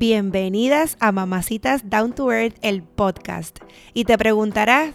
Bienvenidas a Mamacitas Down to Earth, el podcast. Y te preguntarás,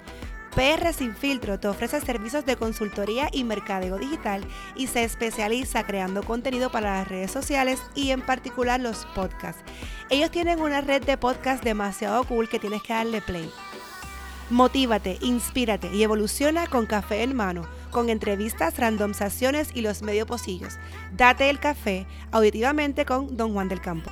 PR Sin Filtro te ofrece servicios de consultoría y mercadeo digital y se especializa creando contenido para las redes sociales y en particular los podcasts. Ellos tienen una red de podcasts demasiado cool que tienes que darle play. Motívate, inspírate y evoluciona con café en mano, con entrevistas, randomizaciones y los medio pocillos. Date el café auditivamente con Don Juan del Campo.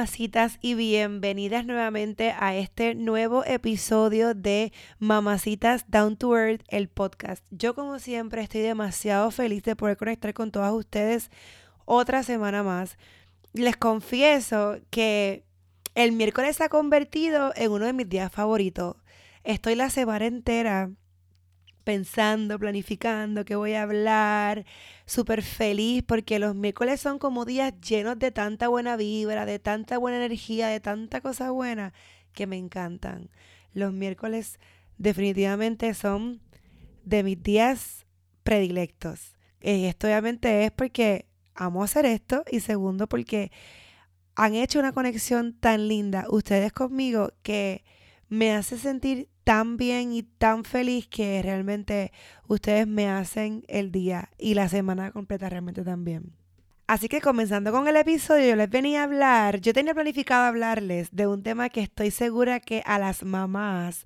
Mamacitas y bienvenidas nuevamente a este nuevo episodio de Mamacitas Down to Earth, el podcast. Yo como siempre estoy demasiado feliz de poder conectar con todas ustedes otra semana más. Les confieso que el miércoles se ha convertido en uno de mis días favoritos. Estoy la semana entera pensando, planificando qué voy a hablar, súper feliz porque los miércoles son como días llenos de tanta buena vibra, de tanta buena energía, de tanta cosa buena que me encantan. Los miércoles definitivamente son de mis días predilectos. Y esto obviamente es porque amo hacer esto y segundo porque han hecho una conexión tan linda ustedes conmigo que me hace sentir tan bien y tan feliz que realmente ustedes me hacen el día y la semana completa realmente también. Así que comenzando con el episodio, yo les venía a hablar, yo tenía planificado hablarles de un tema que estoy segura que a las mamás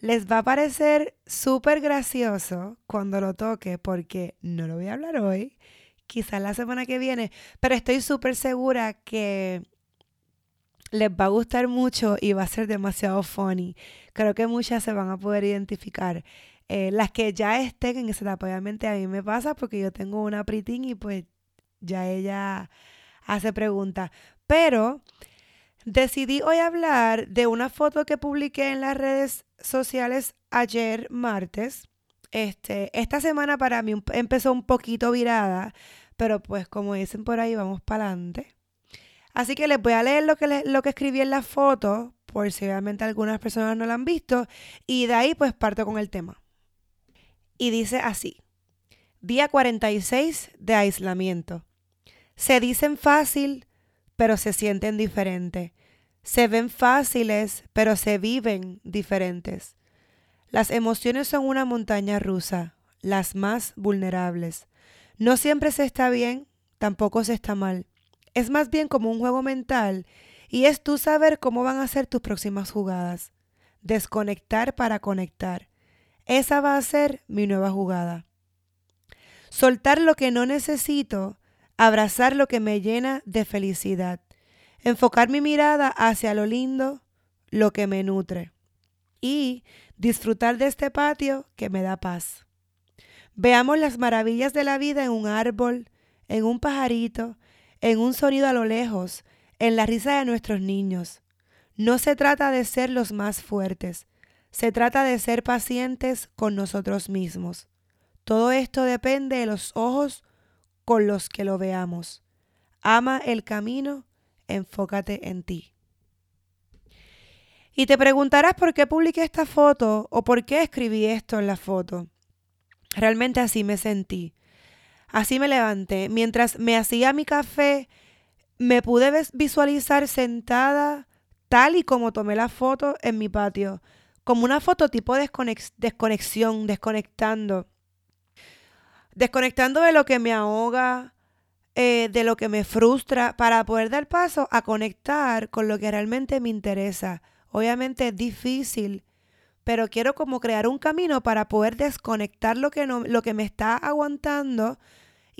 les va a parecer súper gracioso cuando lo toque, porque no lo voy a hablar hoy, quizás la semana que viene, pero estoy súper segura que les va a gustar mucho y va a ser demasiado funny. Creo que muchas se van a poder identificar. Eh, las que ya estén en esa etapa, obviamente a mí me pasa porque yo tengo una pritín y pues ya ella hace preguntas. Pero decidí hoy hablar de una foto que publiqué en las redes sociales ayer martes. Este, esta semana para mí empezó un poquito virada, pero pues como dicen por ahí, vamos para adelante. Así que les voy a leer lo que, lo que escribí en la foto, por si algunas personas no la han visto, y de ahí pues parto con el tema. Y dice así, día 46 de aislamiento. Se dicen fácil, pero se sienten diferentes. Se ven fáciles, pero se viven diferentes. Las emociones son una montaña rusa, las más vulnerables. No siempre se está bien, tampoco se está mal. Es más bien como un juego mental y es tú saber cómo van a ser tus próximas jugadas. Desconectar para conectar. Esa va a ser mi nueva jugada. Soltar lo que no necesito, abrazar lo que me llena de felicidad. Enfocar mi mirada hacia lo lindo, lo que me nutre. Y disfrutar de este patio que me da paz. Veamos las maravillas de la vida en un árbol, en un pajarito, en un sonido a lo lejos, en la risa de nuestros niños. No se trata de ser los más fuertes, se trata de ser pacientes con nosotros mismos. Todo esto depende de los ojos con los que lo veamos. Ama el camino, enfócate en ti. Y te preguntarás por qué publiqué esta foto o por qué escribí esto en la foto. Realmente así me sentí. Así me levanté. Mientras me hacía mi café, me pude visualizar sentada tal y como tomé la foto en mi patio. Como una foto tipo desconexión, desconectando. Desconectando de lo que me ahoga, eh, de lo que me frustra, para poder dar paso a conectar con lo que realmente me interesa. Obviamente es difícil, pero quiero como crear un camino para poder desconectar lo que, no, lo que me está aguantando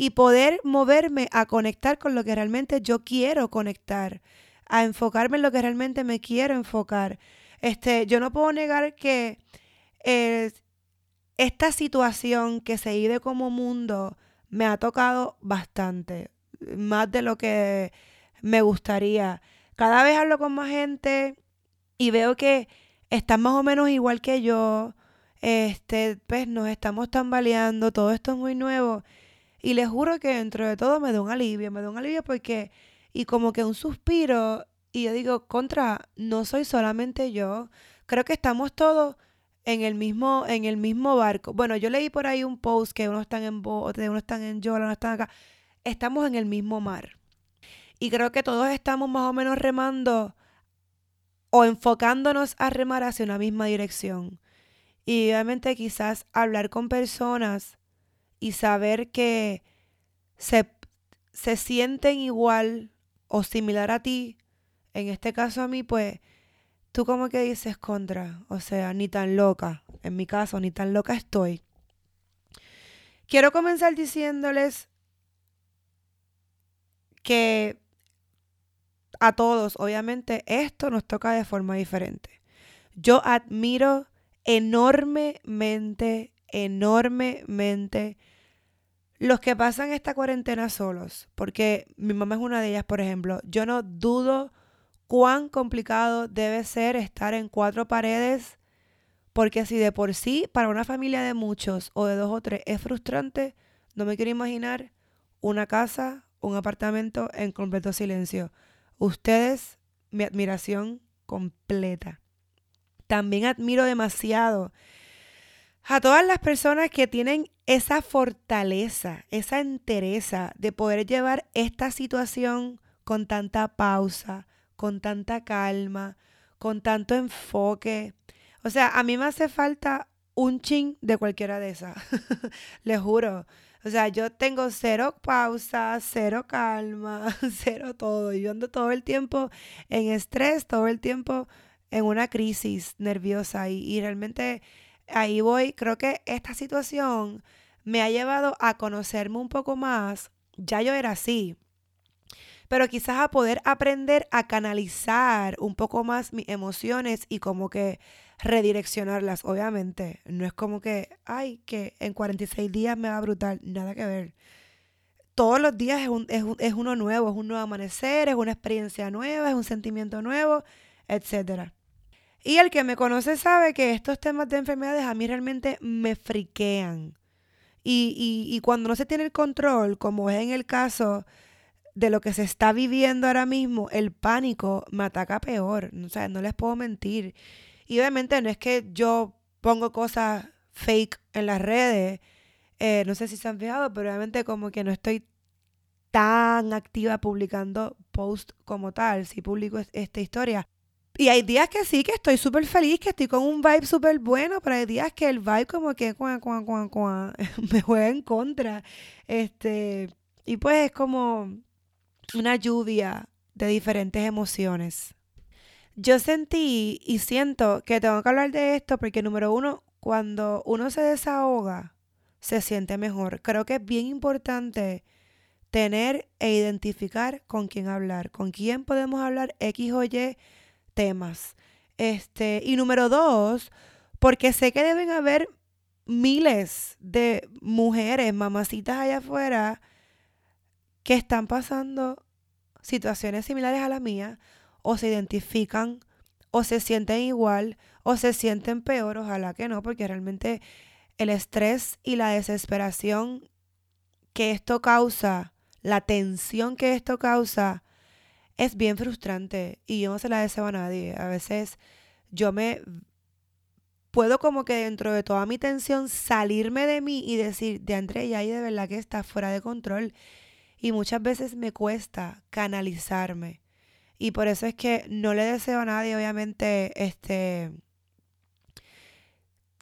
y poder moverme a conectar con lo que realmente yo quiero conectar, a enfocarme en lo que realmente me quiero enfocar. Este, yo no puedo negar que eh, esta situación que se vive como mundo me ha tocado bastante, más de lo que me gustaría. Cada vez hablo con más gente y veo que están más o menos igual que yo. Este, pues nos estamos tambaleando, todo esto es muy nuevo. Y les juro que dentro de todo me da un alivio, me da un alivio porque, y como que un suspiro, y yo digo, contra, no soy solamente yo, creo que estamos todos en el mismo, en el mismo barco. Bueno, yo leí por ahí un post que unos están en bote, unos están en Yola, unos están acá. Estamos en el mismo mar. Y creo que todos estamos más o menos remando o enfocándonos a remar hacia una misma dirección. Y obviamente quizás hablar con personas y saber que se, se sienten igual o similar a ti, en este caso a mí, pues tú como que dices contra, o sea, ni tan loca, en mi caso, ni tan loca estoy. Quiero comenzar diciéndoles que a todos, obviamente, esto nos toca de forma diferente. Yo admiro enormemente, enormemente los que pasan esta cuarentena solos, porque mi mamá es una de ellas, por ejemplo. Yo no dudo cuán complicado debe ser estar en cuatro paredes, porque si de por sí para una familia de muchos o de dos o tres es frustrante, no me quiero imaginar una casa, un apartamento en completo silencio. Ustedes, mi admiración completa. También admiro demasiado a todas las personas que tienen esa fortaleza, esa entereza de poder llevar esta situación con tanta pausa, con tanta calma, con tanto enfoque. O sea, a mí me hace falta un ching de cualquiera de esas. Les juro. O sea, yo tengo cero pausa, cero calma, cero todo. Yo ando todo el tiempo en estrés, todo el tiempo en una crisis nerviosa y realmente ahí voy. Creo que esta situación me ha llevado a conocerme un poco más. Ya yo era así, pero quizás a poder aprender a canalizar un poco más mis emociones y como que redireccionarlas. Obviamente, no es como que, ay, que en 46 días me va a brutal, nada que ver. Todos los días es, un, es, es uno nuevo, es un nuevo amanecer, es una experiencia nueva, es un sentimiento nuevo, etc. Y el que me conoce sabe que estos temas de enfermedades a mí realmente me friquean. Y, y, cuando no se tiene el control, como es en el caso de lo que se está viviendo ahora mismo, el pánico me ataca peor. O sea, no les puedo mentir. Y obviamente no es que yo pongo cosas fake en las redes. Eh, no sé si se han fijado, pero obviamente como que no estoy tan activa publicando post como tal, si publico esta historia. Y hay días que sí, que estoy súper feliz, que estoy con un vibe súper bueno, pero hay días que el vibe como que me juega en contra. Este, y pues es como una lluvia de diferentes emociones. Yo sentí y siento que tengo que hablar de esto porque número uno, cuando uno se desahoga, se siente mejor. Creo que es bien importante tener e identificar con quién hablar, con quién podemos hablar X o Y temas. Este, y número dos, porque sé que deben haber miles de mujeres, mamacitas allá afuera, que están pasando situaciones similares a la mía, o se identifican, o se sienten igual, o se sienten peor, ojalá que no, porque realmente el estrés y la desesperación que esto causa, la tensión que esto causa, es bien frustrante y yo no se la deseo a nadie. A veces yo me puedo como que dentro de toda mi tensión salirme de mí y decir, de André, ya ahí de verdad que está fuera de control. Y muchas veces me cuesta canalizarme. Y por eso es que no le deseo a nadie, obviamente, este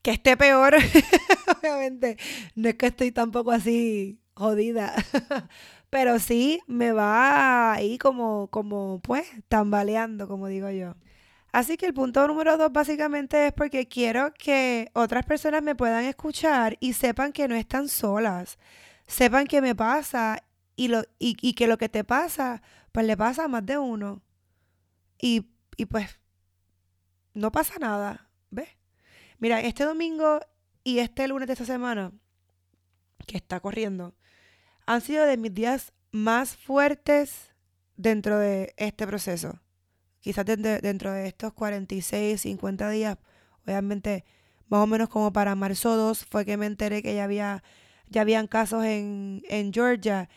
que esté peor. obviamente, no es que estoy tampoco así jodida. Pero sí me va ahí como, como, pues, tambaleando, como digo yo. Así que el punto número dos básicamente es porque quiero que otras personas me puedan escuchar y sepan que no están solas. Sepan que me pasa y, lo, y, que lo que te pasa, pues le pasa a más de uno. Y, y pues no pasa nada, ¿ves? Mira, este domingo y este lunes de esta semana, que está corriendo, han sido de mis días más fuertes dentro de este proceso quizás dentro de estos 46, 50 días, obviamente más o menos como para marzo 2 fue que me enteré que ya había ya habían casos en, en Georgia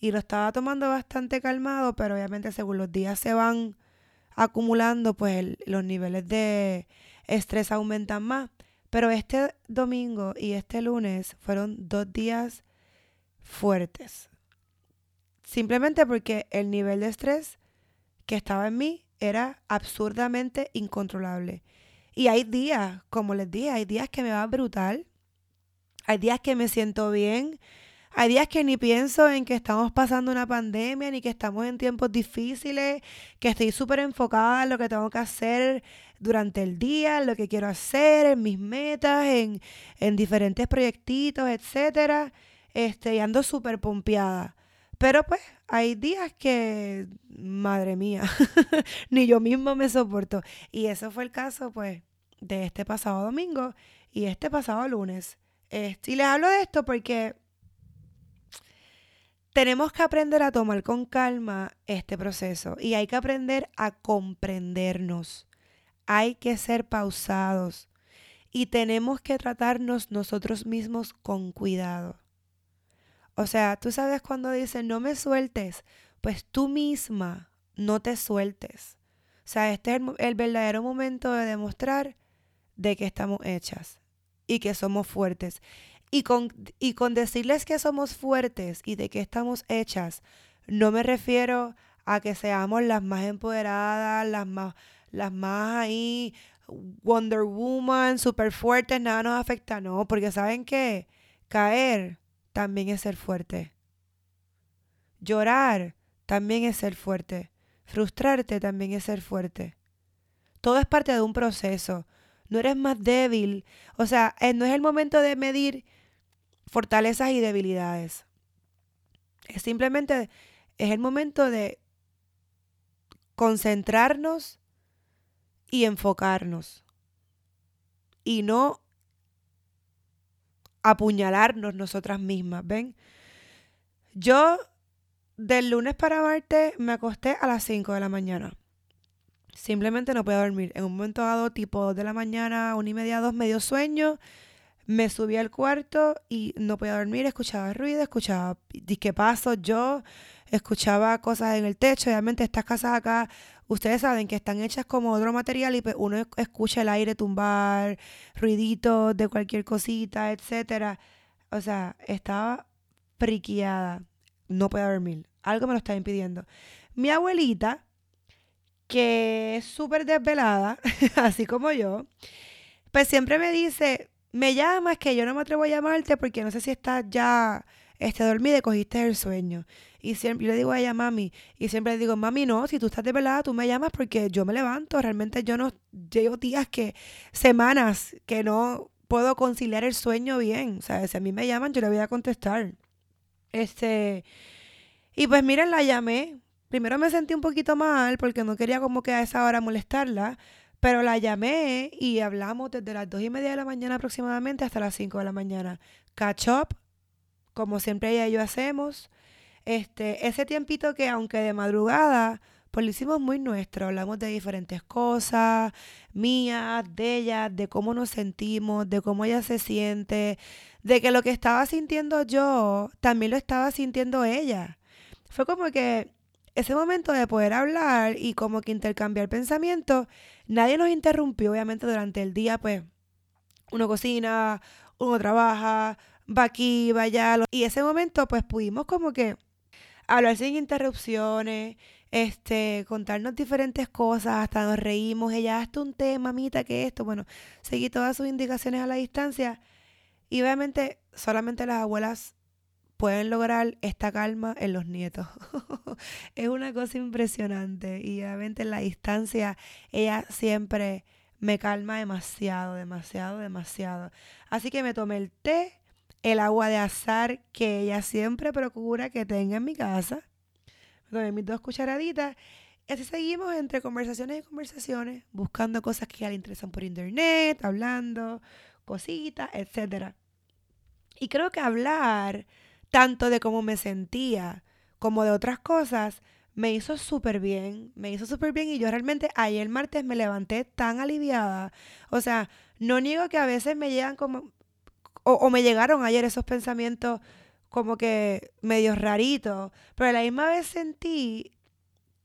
y lo estaba tomando bastante calmado, pero obviamente según los días se van acumulando, pues los niveles de estrés aumentan más. Pero este domingo y este lunes fueron dos días fuertes. Simplemente porque el nivel de estrés que estaba en mí era absurdamente incontrolable. Y hay días, como les dije, hay días que me va brutal, hay días que me siento bien, hay días que ni pienso en que estamos pasando una pandemia, ni que estamos en tiempos difíciles, que estoy súper enfocada en lo que tengo que hacer durante el día, en lo que quiero hacer, en mis metas, en, en diferentes proyectitos, etcétera. Este, y ando súper pompeada. Pero pues hay días que, madre mía, ni yo mismo me soporto. Y eso fue el caso pues de este pasado domingo y este pasado lunes. Este, y les hablo de esto porque tenemos que aprender a tomar con calma este proceso y hay que aprender a comprendernos. Hay que ser pausados y tenemos que tratarnos nosotros mismos con cuidado. O sea, tú sabes cuando dicen no me sueltes, pues tú misma no te sueltes. O sea, este es el, verdadero momento de demostrar de que estamos hechas y que somos fuertes. Y con, y con decirles que somos fuertes y de que estamos hechas, no me refiero a que seamos las más empoderadas, las más, las más ahí, Wonder Woman, super fuertes, nada nos afecta, no, porque saben que caer también es ser fuerte. Llorar también es ser fuerte. Frustrarte también es ser fuerte. Todo es parte de un proceso. No eres más débil. O sea, eh, no es el momento de medir fortalezas y debilidades. Es simplemente, es el momento de concentrarnos y enfocarnos. Y no apuñalarnos nosotras mismas, ¿ven? Yo del lunes para martes me acosté a las 5 de la mañana. Simplemente no podía dormir. En un momento dado, tipo 2 de la mañana, una y media, dos, medio sueño, me subí al cuarto y no podía dormir, escuchaba ruido, escuchaba disque pasos, yo escuchaba cosas en el techo. Obviamente estas casas acá ustedes saben que están hechas como otro material y pues uno escucha el aire tumbar, ruiditos de cualquier cosita, etcétera. O sea, estaba friqueada, no podía dormir. Algo me lo estaba impidiendo. Mi abuelita, que es súper desvelada, así como yo, pues siempre me dice, me llamas que yo no me atrevo a llamarte porque no sé si estás ya este, dormida y cogiste el sueño. Y siempre yo le digo a ella, mami, y siempre le digo, mami, no, si tú estás de velada, tú me llamas porque yo me levanto. Realmente yo no llevo días que, semanas que no puedo conciliar el sueño bien. O sea, si a mí me llaman, yo le voy a contestar. Este, y pues miren, la llamé. Primero me sentí un poquito mal porque no quería como que a esa hora molestarla, pero la llamé y hablamos desde las dos y media de la mañana aproximadamente hasta las 5 de la mañana. Catch up, como siempre ella y yo hacemos. Este, ese tiempito que aunque de madrugada, pues lo hicimos muy nuestro. Hablamos de diferentes cosas, mías, de ella, de cómo nos sentimos, de cómo ella se siente, de que lo que estaba sintiendo yo, también lo estaba sintiendo ella. Fue como que ese momento de poder hablar y como que intercambiar pensamientos, nadie nos interrumpió, obviamente durante el día, pues uno cocina, uno trabaja, va aquí, va allá, y ese momento pues pudimos como que hablar sin interrupciones, este, contarnos diferentes cosas, hasta nos reímos, ella, hasta un tema, mamita, que esto, bueno, seguí todas sus indicaciones a la distancia y obviamente solamente las abuelas pueden lograr esta calma en los nietos. es una cosa impresionante y obviamente en la distancia ella siempre me calma demasiado, demasiado, demasiado. Así que me tomé el té, el agua de azar que ella siempre procura que tenga en mi casa tomé mis dos cucharaditas. Y así seguimos entre conversaciones y conversaciones, buscando cosas que ya le interesan por internet, hablando, cositas, etc. Y creo que hablar tanto de cómo me sentía como de otras cosas me hizo súper bien, me hizo súper bien y yo realmente ayer martes me levanté tan aliviada. O sea, no niego que a veces me llegan como, o, me llegaron ayer esos pensamientos como que medio rarito, pero a la misma vez sentí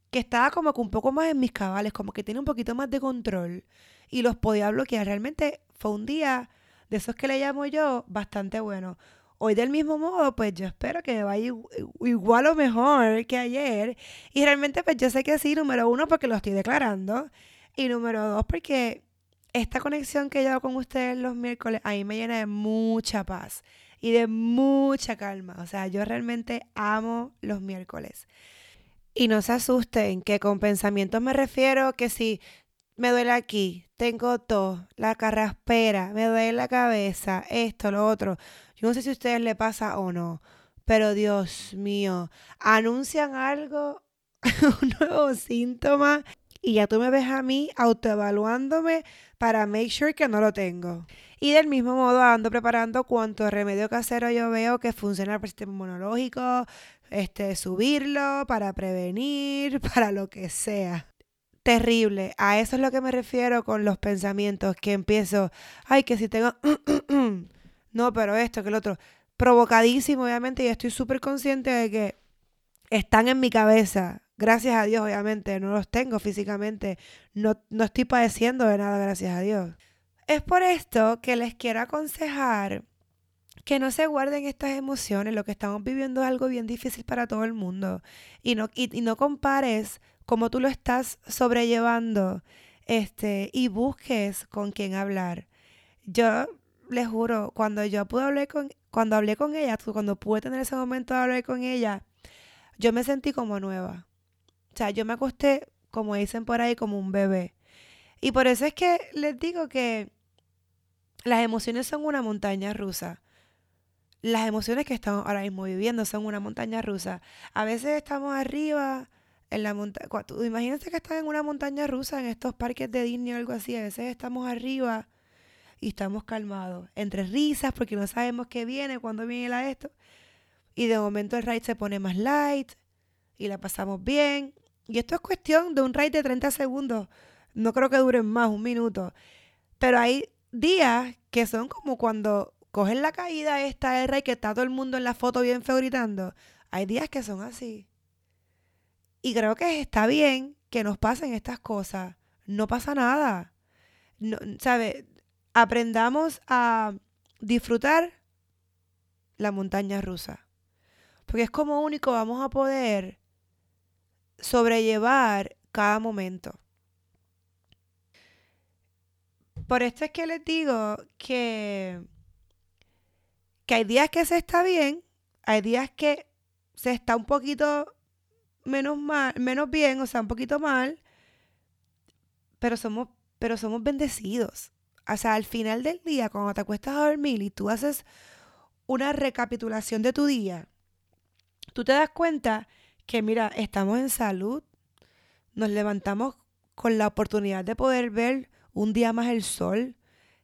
que estaba como que un poco más en mis cabales, como que tiene un poquito más de control y los podía bloquear. Realmente fue un día de esos que le llamo yo bastante bueno. Hoy del mismo modo, pues yo espero que vaya igual o mejor que ayer. Y realmente pues yo sé que sí, número uno, porque lo estoy declarando. Y número dos, porque esta conexión que yo hago con ustedes los miércoles, ahí me llena de mucha paz y de mucha calma. O sea, yo realmente amo los miércoles. Y no se asusten, que con pensamientos me refiero que si me duele aquí, tengo todo, la carraspera, me duele la cabeza, esto, lo otro. Yo no sé si a ustedes le pasa o no, pero Dios mío, anuncian algo, un nuevo síntoma y ya tú me ves a mí autoevaluándome para make sure que no lo tengo. Y del mismo modo ando preparando cuanto remedio casero yo veo que funciona para el sistema inmunológico, este, subirlo, para prevenir, para lo que sea. Terrible. A eso es lo que me refiero con los pensamientos, que empiezo, ay, que si tengo... no, pero esto, que el otro. Provocadísimo, obviamente, y estoy súper consciente de que están en mi cabeza. Gracias a Dios, obviamente, no los tengo físicamente. No, no estoy padeciendo de nada, gracias a Dios. Es por esto que les quiero aconsejar que no se guarden estas emociones. Lo que estamos viviendo es algo bien difícil para todo el mundo. Y no, y, no compares cómo tú lo estás sobrellevando este, y busques con quién hablar. Yo les juro, cuando yo pude hablar con, cuando hablé con ella, cuando pude tener ese momento de hablar con ella, yo me sentí como nueva. O sea, yo me acosté, como dicen por ahí, como un bebé. Y por eso es que les digo que las emociones son una montaña rusa. Las emociones que estamos ahora mismo viviendo son una montaña rusa. A veces estamos arriba en la montaña. Imagínense que están en una montaña rusa en estos parques de Disney o algo así. A veces estamos arriba y estamos calmados. Entre risas porque no sabemos qué viene, cuándo viene la esto. Y de momento el ride se pone más light y la pasamos bien. Y esto es cuestión de un ride de 30 segundos no creo que duren más, un minuto. Pero hay días que son como cuando cogen la caída esta de rey que está todo el mundo en la foto bien feo gritando. Hay días que son así. Y creo que está bien que nos pasen estas cosas. No pasa nada. No, ¿Sabe? Aprendamos a disfrutar la montaña rusa. Porque es como único vamos a poder sobrellevar cada momento. Por esto es que les digo que, que hay días que se está bien, hay días que se está un poquito menos mal, menos bien, o sea, un poquito mal, pero somos, pero somos bendecidos. o sea, al final del día, cuando te acuestas a dormir y tú haces una recapitulación de tu día, tú te das cuenta que, mira, estamos en salud, nos levantamos con la oportunidad de poder ver un día más el sol,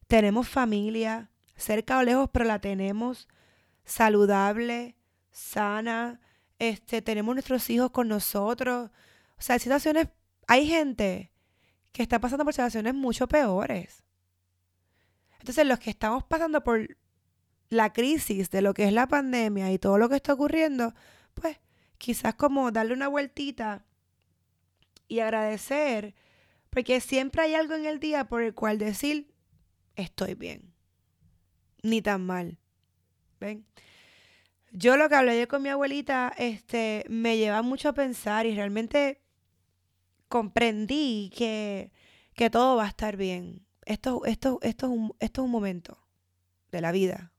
tenemos familia, cerca o lejos, pero la tenemos saludable, sana, este, tenemos nuestros hijos con nosotros. O sea, hay situaciones, hay gente que está pasando por situaciones mucho peores. Entonces, los que estamos pasando por la crisis de lo que es la pandemia y todo lo que está ocurriendo, pues quizás como darle una vueltita y agradecer, porque siempre hay algo en el día por el cual decir, estoy bien, ni tan mal. ¿Ven? Yo lo que hablé ayer con mi abuelita, este, me lleva mucho a pensar y realmente comprendí que, que todo va a estar bien. Esto, esto, esto, es un, esto es un momento de la vida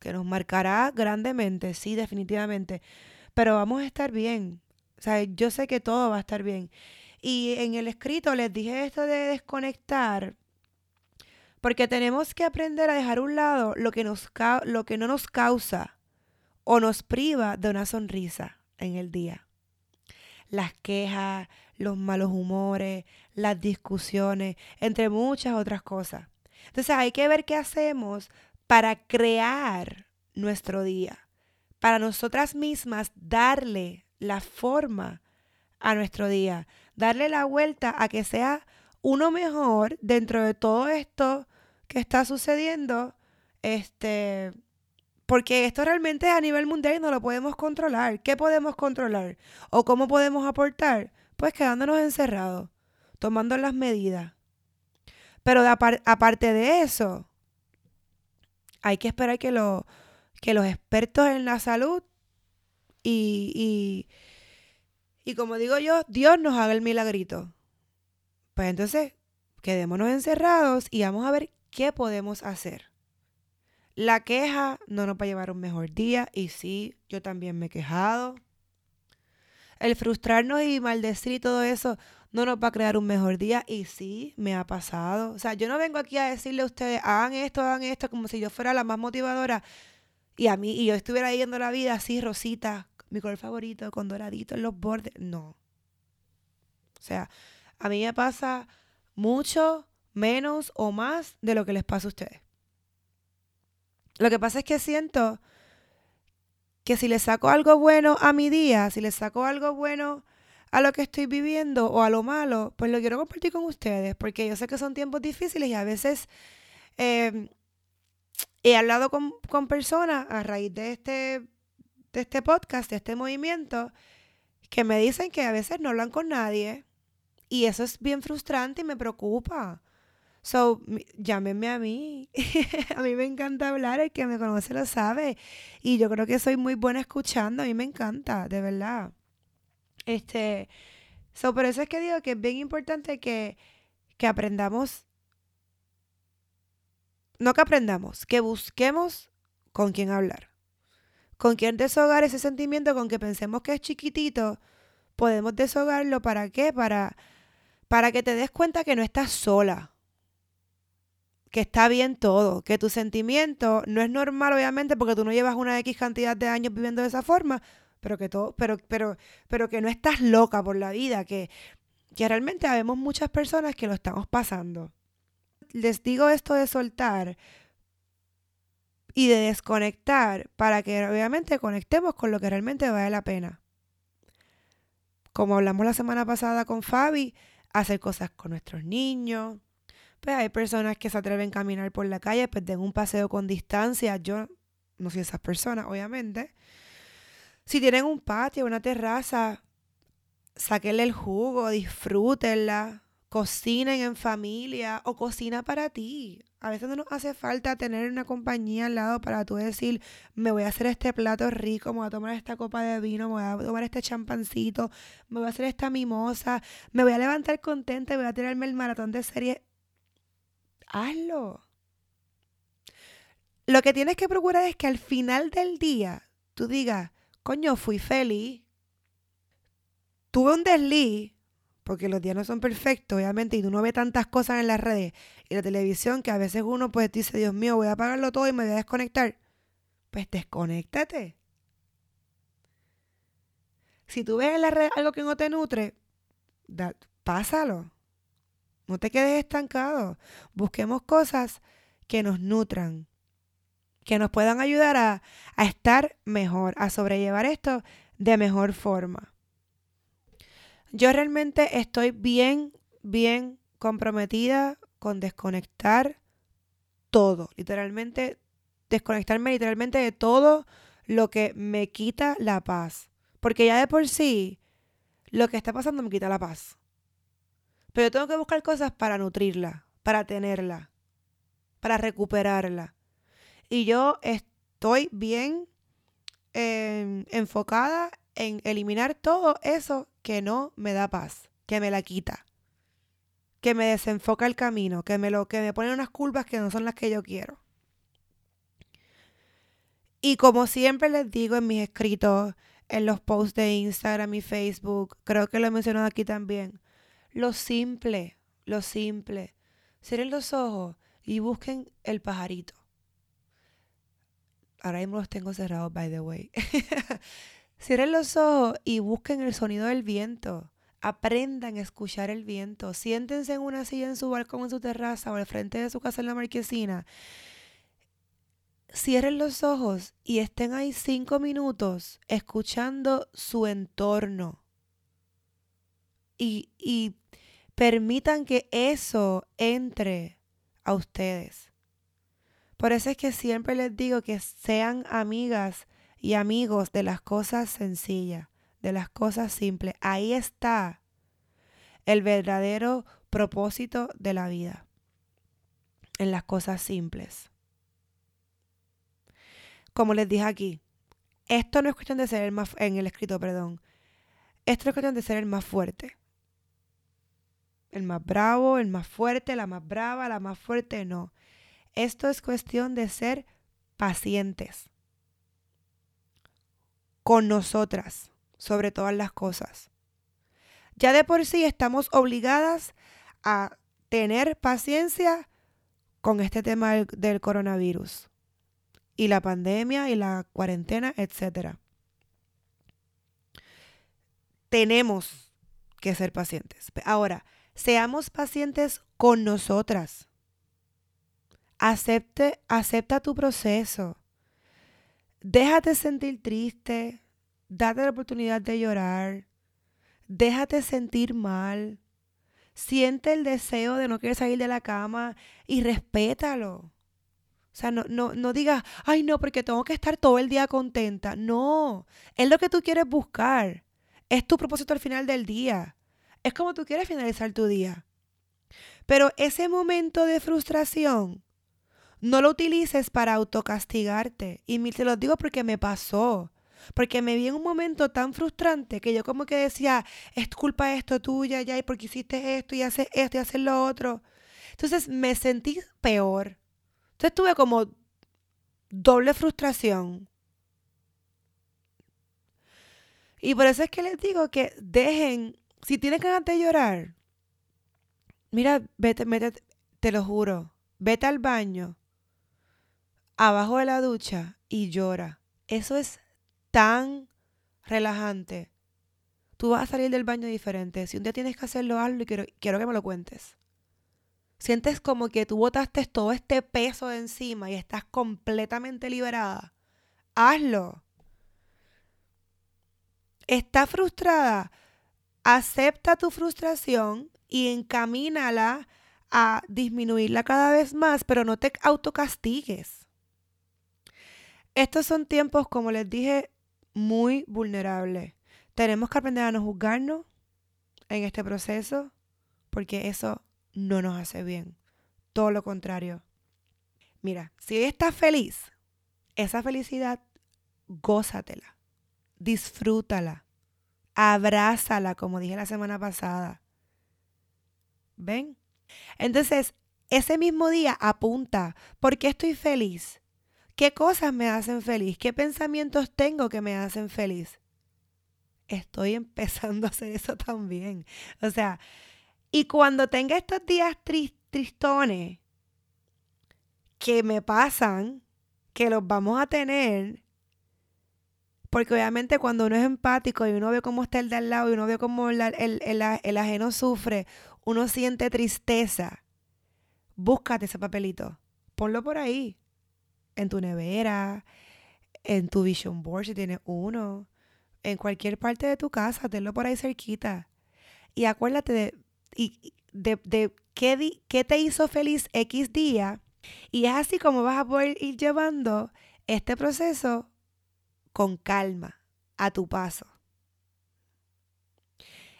que nos marcará grandemente, sí, definitivamente, pero vamos a estar bien. O sea, yo sé que todo va a estar bien. Y en el escrito les dije esto de desconectar, porque tenemos que aprender a dejar a un lado lo que, nos, lo que no nos causa o nos priva de una sonrisa en el día. Las quejas, los malos humores, las discusiones, entre muchas otras cosas. Entonces hay que ver qué hacemos para crear nuestro día, para nosotras mismas darle la forma a nuestro día, darle la vuelta a que sea uno mejor dentro de todo esto que está sucediendo, este, porque esto realmente a nivel mundial no lo podemos controlar. ¿Qué podemos controlar? ¿O cómo podemos aportar? Pues quedándonos encerrados, tomando las medidas. Pero aparte de eso, hay que esperar que, que los expertos en la salud y, y, y como digo yo, Dios nos haga el milagrito. Pues entonces, quedémonos encerrados y vamos a ver qué podemos hacer. La queja no nos va a llevar un mejor día y sí, yo también me he quejado. El frustrarnos y maldecir y todo eso no nos va a crear un mejor día y sí, me ha pasado. O sea, yo no vengo aquí a decirle a ustedes, hagan esto, hagan esto, como si yo fuera la más motivadora y a mí, y yo estuviera yendo la vida así, rosita, mi color favorito, con doradito en los bordes. No. O sea, a mí me pasa mucho menos o más de lo que les pasa a ustedes. Lo que pasa es que siento que si le saco algo bueno a mi día, si le saco algo bueno a lo que estoy viviendo o a lo malo, pues lo quiero compartir con ustedes, porque yo sé que son tiempos difíciles y a veces em, he hablado con, con personas a raíz de este de este podcast, de este movimiento, que me dicen que a veces no hablan con nadie y eso es bien frustrante y me preocupa. So, llámenme a mí. a mí me encanta hablar, el que me conoce lo sabe. Y yo creo que soy muy buena escuchando, a mí me encanta, de verdad. Este, so, por eso es que digo que es bien importante que, que aprendamos, no que aprendamos, que busquemos con quién hablar con quién deshogar ese sentimiento con que pensemos que es chiquitito, podemos deshogarlo para qué? Para, para que te des cuenta que no estás sola, que está bien todo, que tu sentimiento no es normal obviamente porque tú no llevas una X cantidad de años viviendo de esa forma, pero que todo, pero, pero, pero que no estás loca por la vida, que, que realmente habemos muchas personas que lo estamos pasando. Les digo esto de soltar y de desconectar para que obviamente conectemos con lo que realmente vale la pena. Como hablamos la semana pasada con Fabi, hacer cosas con nuestros niños. Pues hay personas que se atreven a caminar por la calle, pues den un paseo con distancia. Yo no soy esas personas, obviamente. Si tienen un patio, una terraza, saquenle el jugo, disfrútenla, cocinen en familia o cocina para ti. A veces no nos hace falta tener una compañía al lado para tú decir, me voy a hacer este plato rico, me voy a tomar esta copa de vino, me voy a tomar este champancito, me voy a hacer esta mimosa, me voy a levantar contenta y voy a tirarme el maratón de serie. Hazlo. Lo que tienes que procurar es que al final del día tú digas, coño, fui feliz. Tuve un desliz, porque los días no son perfectos, obviamente, y uno ve tantas cosas en las redes y la televisión que a veces uno pues dice, Dios mío, voy a apagarlo todo y me voy a desconectar. Pues desconéctate. Si tú ves en la red algo que no te nutre, pásalo. No te quedes estancado. Busquemos cosas que nos nutran, que nos puedan ayudar a, a estar mejor, a sobrellevar esto de mejor forma. Yo realmente estoy bien, bien comprometida con desconectar todo, literalmente, desconectarme literalmente de todo lo que me quita la paz. Porque ya de por sí, lo que está pasando me quita la paz. Pero tengo que buscar cosas para nutrirla, para tenerla, para recuperarla. Y yo estoy bien em, enfocada en eliminar todo eso que no me da paz, que me la quita, que me desenfoca el camino, que me lo que me pone unas curvas que no son las que yo quiero. Y como siempre les digo en mis escritos, en los posts de Instagram y Facebook, creo que lo he mencionado aquí también, lo simple, lo simple. Cierren los ojos y busquen el pajarito. Ahora mismo los tengo cerrados, by the way. Cierren los ojos y busquen el sonido del viento. Aprendan a escuchar el viento. Siéntense en una silla en su balcón, en su terraza o al frente de su casa en la marquesina. Cierren los ojos y estén ahí cinco minutos escuchando su entorno. Y, y permitan que eso entre a ustedes. Por eso es que siempre les digo que sean amigas y amigos de las cosas sencillas, de las cosas simples. Ahí está el verdadero propósito de la vida, en las cosas simples. Como les dije aquí, esto no es cuestión de ser el más, en el escrito, perdón, esto es cuestión de ser el más fuerte. El más bravo, el más fuerte, la más brava, la más fuerte, no. Esto es cuestión de ser pacientes con nosotras sobre todas las cosas. Ya de por sí estamos obligadas a tener paciencia con este tema del, coronavirus y la pandemia y la cuarentena, etc. Tenemos que ser pacientes. Ahora, seamos pacientes con nosotras. Acepte, acepta tu proceso. Déjate sentir triste, date la oportunidad de llorar, déjate sentir mal, siente el deseo de no querer salir de la cama y respétalo. O sea, no, no, no digas, ay no, porque tengo que estar todo el día contenta. No, es lo que tú quieres buscar. Es tu propósito al final del día. Es como tú quieres finalizar tu día. Pero ese momento de frustración no lo utilices para autocastigarte. Y te lo digo porque me pasó. Porque me vi en un momento tan frustrante que yo como que decía, es culpa esto tuya, ya, y porque hiciste esto y haces esto y haces lo otro. Entonces me sentí peor. Entonces tuve como doble frustración. Y por eso es que les digo que dejen, si tienes ganas de llorar, mira, vete, vete, te lo juro, vete al baño, abajo de la ducha y llora. Eso es tan relajante. Tú vas a salir del baño diferente. Si un día tienes que hacerlo, hazlo y quiero, quiero que me lo cuentes. Sientes como que tú botaste todo este peso de encima y estás completamente liberada. Hazlo. ¿Estás frustrada? Acepta tu frustración y encamínala a disminuirla cada vez más, pero no te autocastigues. Estos son tiempos, como les dije, muy vulnerables. Tenemos que aprender a no juzgarnos en este proceso porque eso no nos hace bien. Todo lo contrario. Mira, si estás feliz, esa felicidad, gózatela, disfrútala, abrázala, como dije la semana pasada. ¿Ven? Entonces, ese mismo día apunta, ¿por qué estoy feliz? ¿Qué cosas me hacen feliz? ¿Qué pensamientos tengo que me hacen feliz? estoy empezando a hacer eso también. O sea, y cuando tenga estos días tristones que me pasan, que los vamos a tener, porque obviamente cuando uno es empático y uno ve cómo está el de al lado y uno ve cómo el, el ajeno sufre, uno siente tristeza. Búscate ese papelito. Ponlo por ahí. En tu nevera, en tu vision board si tienes uno, en cualquier parte de tu casa, tenlo por ahí cerquita. Y acuérdate de, y, de, de qué, qué te hizo feliz X día. Y es así como vas a poder ir llevando este proceso con calma, a tu paso.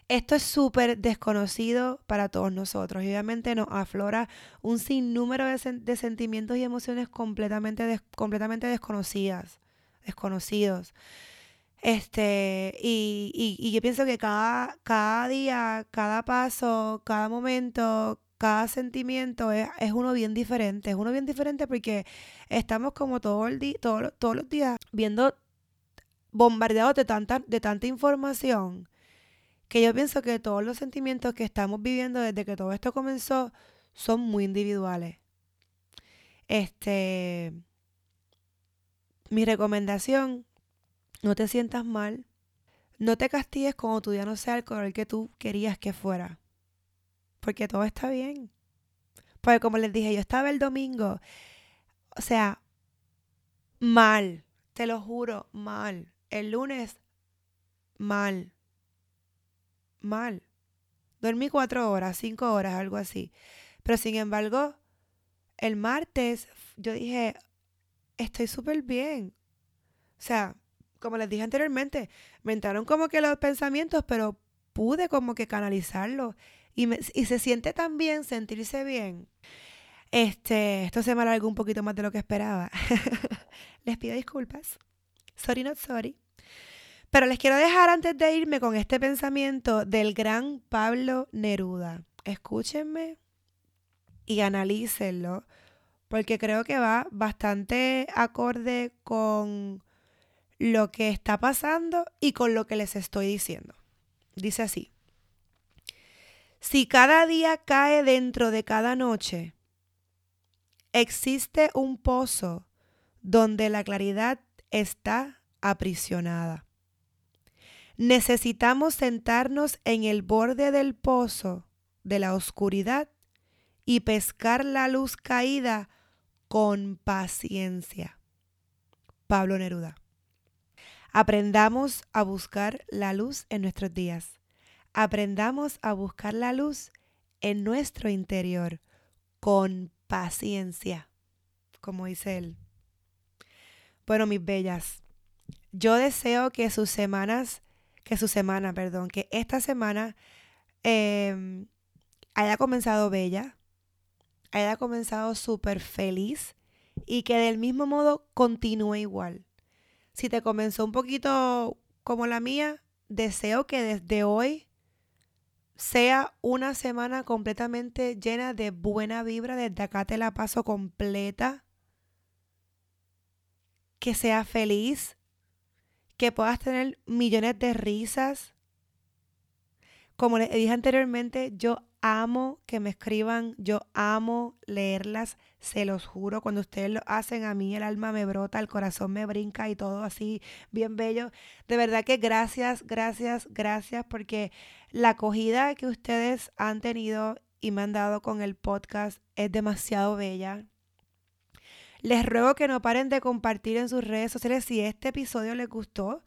Esto es súper desconocido para todos nosotros y obviamente nos aflora un sinnúmero de, de sentimientos y emociones completamente, completamente desconocidas, desconocidos. Este, y, y, yo pienso que cada, cada día, cada paso, cada momento, cada sentimiento es, uno bien diferente. Es uno bien diferente porque estamos como todo el todos los días viendo bombardeados de tanta, de tanta información que yo pienso que todos los sentimientos que estamos viviendo desde que todo esto comenzó son muy individuales. Este, mi recomendación, no te sientas mal, no te castigues cuando tu día no sea el color que tú querías que fuera, porque todo está bien. Porque como les dije, yo estaba el domingo, o sea, mal, te lo juro, mal. El lunes, mal mal. Dormí cuatro horas, cinco horas, algo así. Pero sin embargo, el martes yo dije, estoy súper bien. O sea, como les dije anteriormente, me entraron como que los pensamientos, pero pude como que canalizarlos. Y, se siente tan bien sentirse bien. Este, esto se me alargó un poquito más de lo que esperaba. les pido disculpas. Sorry, not sorry. Pero les quiero dejar antes de irme con este pensamiento del gran Pablo Neruda. Escúchenme y analícenlo, porque creo que va bastante acorde con lo que está pasando y con lo que les estoy diciendo. Dice así, si cada día cae dentro de cada noche, existe un pozo donde la claridad está aprisionada. Necesitamos sentarnos en el borde del pozo de la oscuridad y pescar la luz caída con paciencia. Pablo Neruda. Aprendamos a buscar la luz en nuestros días. Aprendamos a buscar la luz en nuestro interior con paciencia, como dice él. Bueno, mis bellas, yo deseo que sus semanas que su semana, perdón, que esta semana em, haya comenzado bella, haya comenzado súper feliz y que del mismo modo continúe igual. Si te comenzó un poquito como la mía, deseo que desde hoy sea una semana completamente llena de buena vibra. Desde acá te la paso completa. Que sea feliz, que puedas tener millones de risas. Como les dije anteriormente, yo amo que me escriban, yo amo leerlas, se los juro, cuando ustedes lo hacen a mí el alma me brota, el corazón me brinca y todo así bien bello. De verdad que gracias, gracias, gracias porque la acogida que ustedes han tenido y me han dado con el podcast es demasiado bella. Les ruego que no paren de compartir en sus redes sociales si este episodio les gustó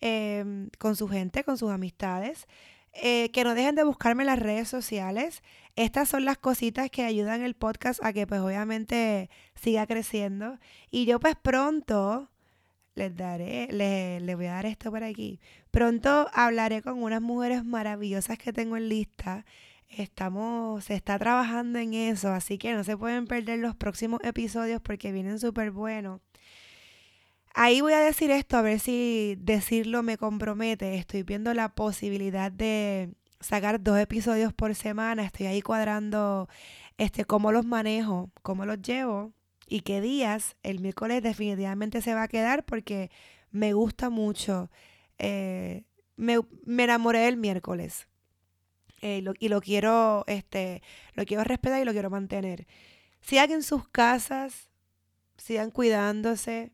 em, con su gente, con sus amistades. Eh, que no dejen de buscarme en las redes sociales. Estas son las cositas que ayudan el podcast a que pues obviamente siga creciendo. Y yo pues pronto les daré, les, les voy a dar esto por aquí. Pronto hablaré con unas mujeres maravillosas que tengo en lista estamos, se está trabajando en eso, así que no se pueden perder los próximos episodios porque vienen súper buenos. Ahí voy a decir esto, a ver si decirlo me compromete. Estoy viendo la posibilidad de sacar dos episodios por semana. Estoy ahí cuadrando este, cómo los manejo, cómo los llevo y qué días. El miércoles definitivamente se va a quedar porque me gusta mucho. Eh, me, enamoré del miércoles. Eh, y lo quiero, este, lo quiero respetar y lo quiero mantener. Sigan en sus casas, sigan cuidándose,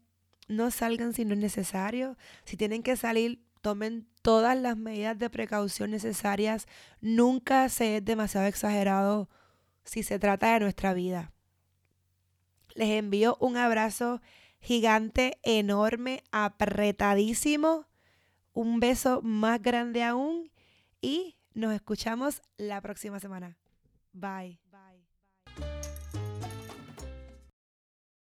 no salgan si no es necesario. Si tienen que salir, tomen todas las medidas de precaución necesarias. Nunca se es demasiado exagerado si se trata de nuestra vida. Les envío un abrazo gigante, enorme, apretadísimo. Un beso más grande aún y nos escuchamos la próxima semana. Bye. Bye.